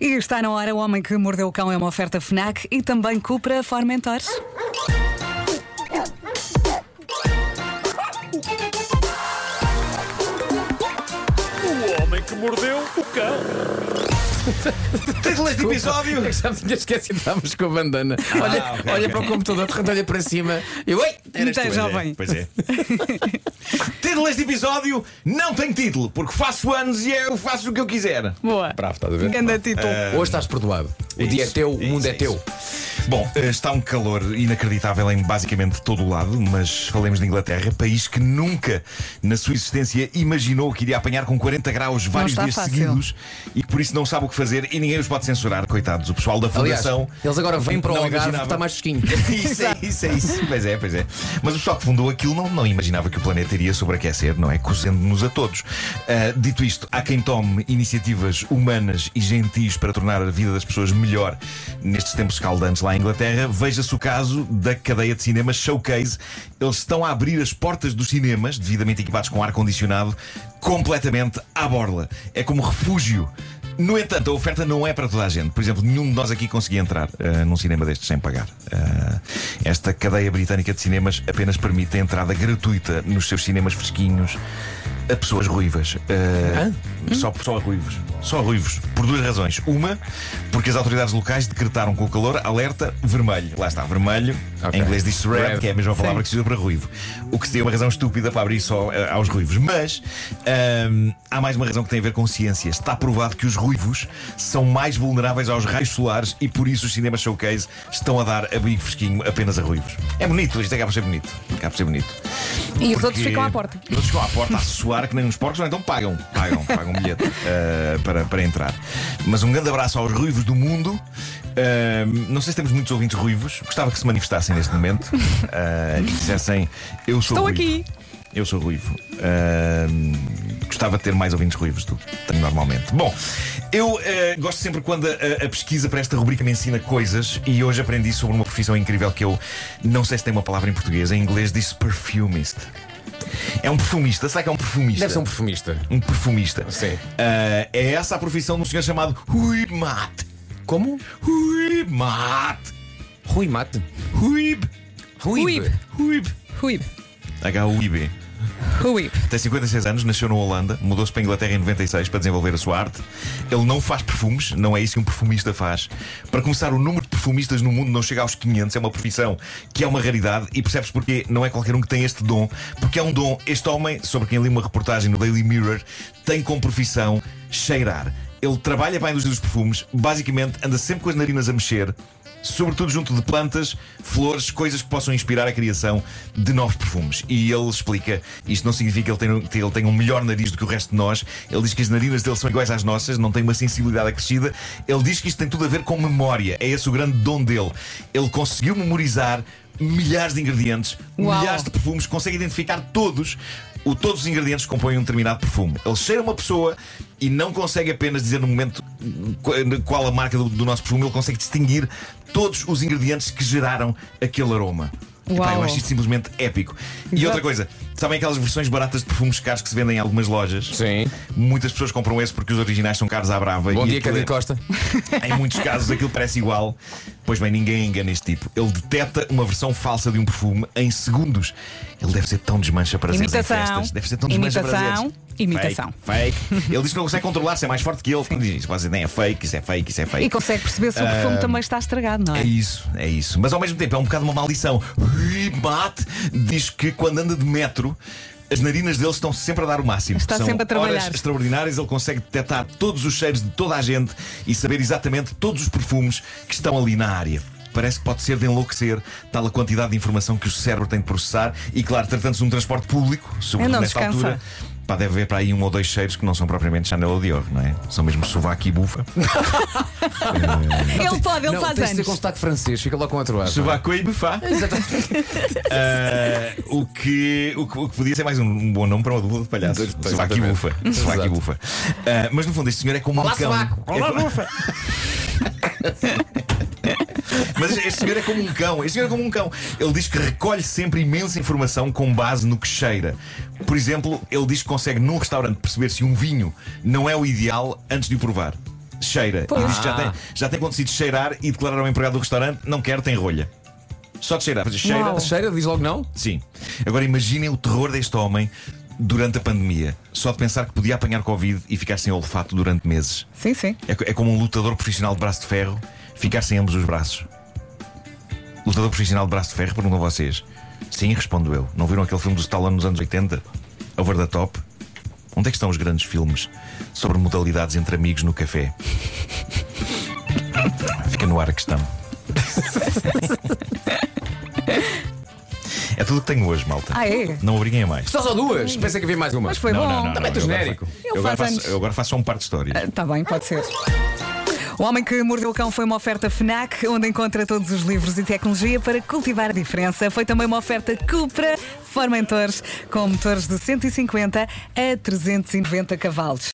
E está na hora, o homem que mordeu o cão é uma oferta FNAC e também Cupra Formentor. O homem que mordeu o cão. Título deste episódio. Eu já me tinha esquecido, estávamos com a bandana. olha Ah, ok, olha ok. para o computador, de repente olha para cima e oi! Eras Muito tu, jovem. Pois é. título deste episódio não tem título, porque faço anos e eu faço o que eu quiser. Boa. Bravo, estás a ver? Ganda título. Hoje estás perdoado. O dia é Isso, teu, o isso, mundo é isso. teu. Bom, eh, está um calor inacreditável em basicamente todo o lado, mas falemos de Inglaterra, país que nunca na sua existência imaginou que iria apanhar com 40 graus vários dias fácil. seguidos e que por isso não sabe o que fazer e ninguém os pode censurar, coitados. O pessoal da Aliás, Fundação. eles agora vêm para o Algarve imaginava. porque está mais fresquinho. Isso é isso, é isso. Pois é, pois é. Mas o pessoal que fundou aquilo não, não imaginava que o planeta iria sobreaquecer, não é? Cozendo-nos a todos. Ah, dito isto, há quem tome iniciativas humanas e gentis para tornar a vida das pessoas melhor nestes tempos escaldantes lá em Inglaterra. Veja-se o caso da cadeia de cinemas Showcase. Eles estão a abrir as portas dos cinemas, devidamente equipados com ar-condicionado, completamente à borla. É como refúgio. No entanto, a oferta não é para toda a gente. Por exemplo, nenhum de nós aqui conseguia entrar ah, num cinema destes sem pagar. Ah, esta cadeia britânica de cinemas apenas permite a entrada gratuita nos seus cinemas fresquinhos a pessoas ruivas. Ah, só, só a ruivos. Só a ruivos. Por duas razões. Uma, porque as autoridades locais decretaram com o calor alerta vermelho. Lá está, vermelho. Ok. Em inglês diz red, Red. que é a mesma palavra que se usa para ruivo. O que seria uma razão estúpida para abrir só ah, aos ruivos. Mas ahm, há mais uma razão que tem a ver com ciência. Está provado que os ruivos são mais vulneráveis aos raios solares e por isso os cinemas showcase estão a dar abrigo fresquinho apenas a ruivos. É bonito, isto acaba por ser bonito. Acaba por ser bonito. E os outros ficam à porta. Os outros ficam à porta a suar que nem uns porcos, ou então pagam, pagam, pagam um bilhete ah, para, para entrar. Mas um grande abraço aos ruivos do mundo. Ah, não sei se temos muitos ouvintes ruivos. Gostava que se manifestassem neste momento ah, e dissessem: Eu sou Estou ruivo. aqui. Eu sou ruivo. Ah, gostava de ter mais ouvintes ruivos do que tenho normalmente. Bom, eu ah, gosto sempre quando a, a pesquisa para esta rubrica me ensina coisas e hoje aprendi sobre uma profissão incrível que eu não sei se tem uma palavra em português. Em inglês diz perfumist. É um perfumista, sabe que é um perfumista? Deve ser um perfumista. Um perfumista. Sim. Ah, é essa a profissão de um senhor chamado Mat. Como? Huib Mat. Rui Mate. Huib. Huib. Huib. Huib. H-U-I-B. Huib. Tem 56 anos, nasceu na Holanda, mudou-se para a Inglaterra em 96 para desenvolver a sua arte. Ele não faz perfumes, não é isso que um perfumista faz. Para começar, o número de perfumistas no mundo não chega aos 500, é uma profissão que é uma raridade e percebes porque não é qualquer um que tem este dom, porque é um dom. Este homem, sobre quem li uma reportagem no Daily Mirror, tem como profissão cheirar. Ele trabalha para a indústria dos perfumes, basicamente anda sempre com as narinas a mexer. Sobretudo junto de plantas, flores, coisas que possam inspirar a criação de novos perfumes. E ele explica: isto não significa que ele tenha, ele tenha um melhor nariz do que o resto de nós. Ele diz que as narinas dele são iguais às nossas, não tem uma sensibilidade acrescida. Ele diz que isto tem tudo a ver com memória. É esse o grande dom dele. Ele conseguiu memorizar milhares de ingredientes, Uau. milhares de perfumes, consegue identificar todos. O, todos os ingredientes que compõem um determinado perfume. Ele cheira uma pessoa e não consegue apenas dizer no momento qu- qual a marca do, do nosso perfume, ele consegue distinguir todos os ingredientes que geraram aquele aroma. Epá, eu acho isto simplesmente épico. E outra coisa, sabem aquelas versões baratas de perfumes caros que se vendem em algumas lojas? Sim. Muitas pessoas compram esse porque os originais são caros à brava. Bom e dia, aquilo Cândido é- Costa. em muitos casos aquilo parece igual. Pois bem, ninguém engana este tipo. Ele detecta uma versão falsa de um perfume em segundos. Ele deve ser tão desmancha prazeres em Imitação. festas. Deve ser tão desmancha Imitação. Imitação. Fake, fake. Ele diz que não consegue controlar-se, é mais forte que ele. Diz, Isso nem é fake, isso é fake, isso é fake. E consegue perceber se o perfume também está estragado, não É é? isso, é isso. Mas ao mesmo tempo é um bocado uma maldição. Mate diz que quando anda de metro. As narinas dele estão sempre a dar o máximo. Está São sempre a trabalhar. horas extraordinárias. Ele consegue detectar todos os cheiros de toda a gente e saber exatamente todos os perfumes que estão ali na área. Parece que pode ser de enlouquecer tal a quantidade de informação que o cérebro tem de processar. E claro, tratando-se de um transporte público, sobretudo nesta descansa. altura, pá, deve haver para aí um ou dois cheiros que não são propriamente Chanel ou Dior, não é? São mesmo sovaco e bufa. Ele pode, ele não, faz tem ser anos. com sotaque francês, fica logo com outro ar. pá. Sovaco e bufa. Ah, o, que, o, que, o que podia ser mais um, um bom nome para uma dupla de palhaços. Exatamente. Sovaco e bufa. Sovaco e bufa. Ah, mas no fundo, este senhor é como Olá, um cão. sovaco. É co- Mas este senhor é como um cão. Este senhor é como um cão. Ele diz que recolhe sempre imensa informação com base no que cheira. Por exemplo, ele diz que consegue num restaurante perceber se um vinho não é o ideal antes de o provar. cheira. Pois. E diz que já Ah. tem, já tem acontecido cheirar e declarar ao empregado do restaurante: não quero, tem rolha. Só de cheirar. Cheira. Uau. Cheira, diz logo não? Sim. Agora imaginem o terror deste homem durante a pandemia. Só de pensar que podia apanhar Covid e ficar sem olfato durante meses. Sim, sim. É, é como um lutador profissional de braço de ferro ficar sem ambos os braços. Lutador profissional de braço de ferro, perguntam vocês. Sim, respondo eu. Não viram aquele filme do Stallone nos anos 80? Over the Top? Onde é que estão os grandes filmes sobre modalidades entre amigos no café? Fica no ar a questão. É tudo o que tenho hoje, malta. Ah, é? Não obriguem a mais. Só só duas? Pensei que havia mais uma. Mas foi não, bom. não, não, Também não, agora genérico. Ele Eu agora, faço, eu agora faço só um par de histórias. Está bem, pode ser. O Homem que Mordeu o Cão foi uma oferta FNAC, onde encontra todos os livros e tecnologia para cultivar a diferença. Foi também uma oferta Cupra Formentores, com motores de 150 a 390 cavalos.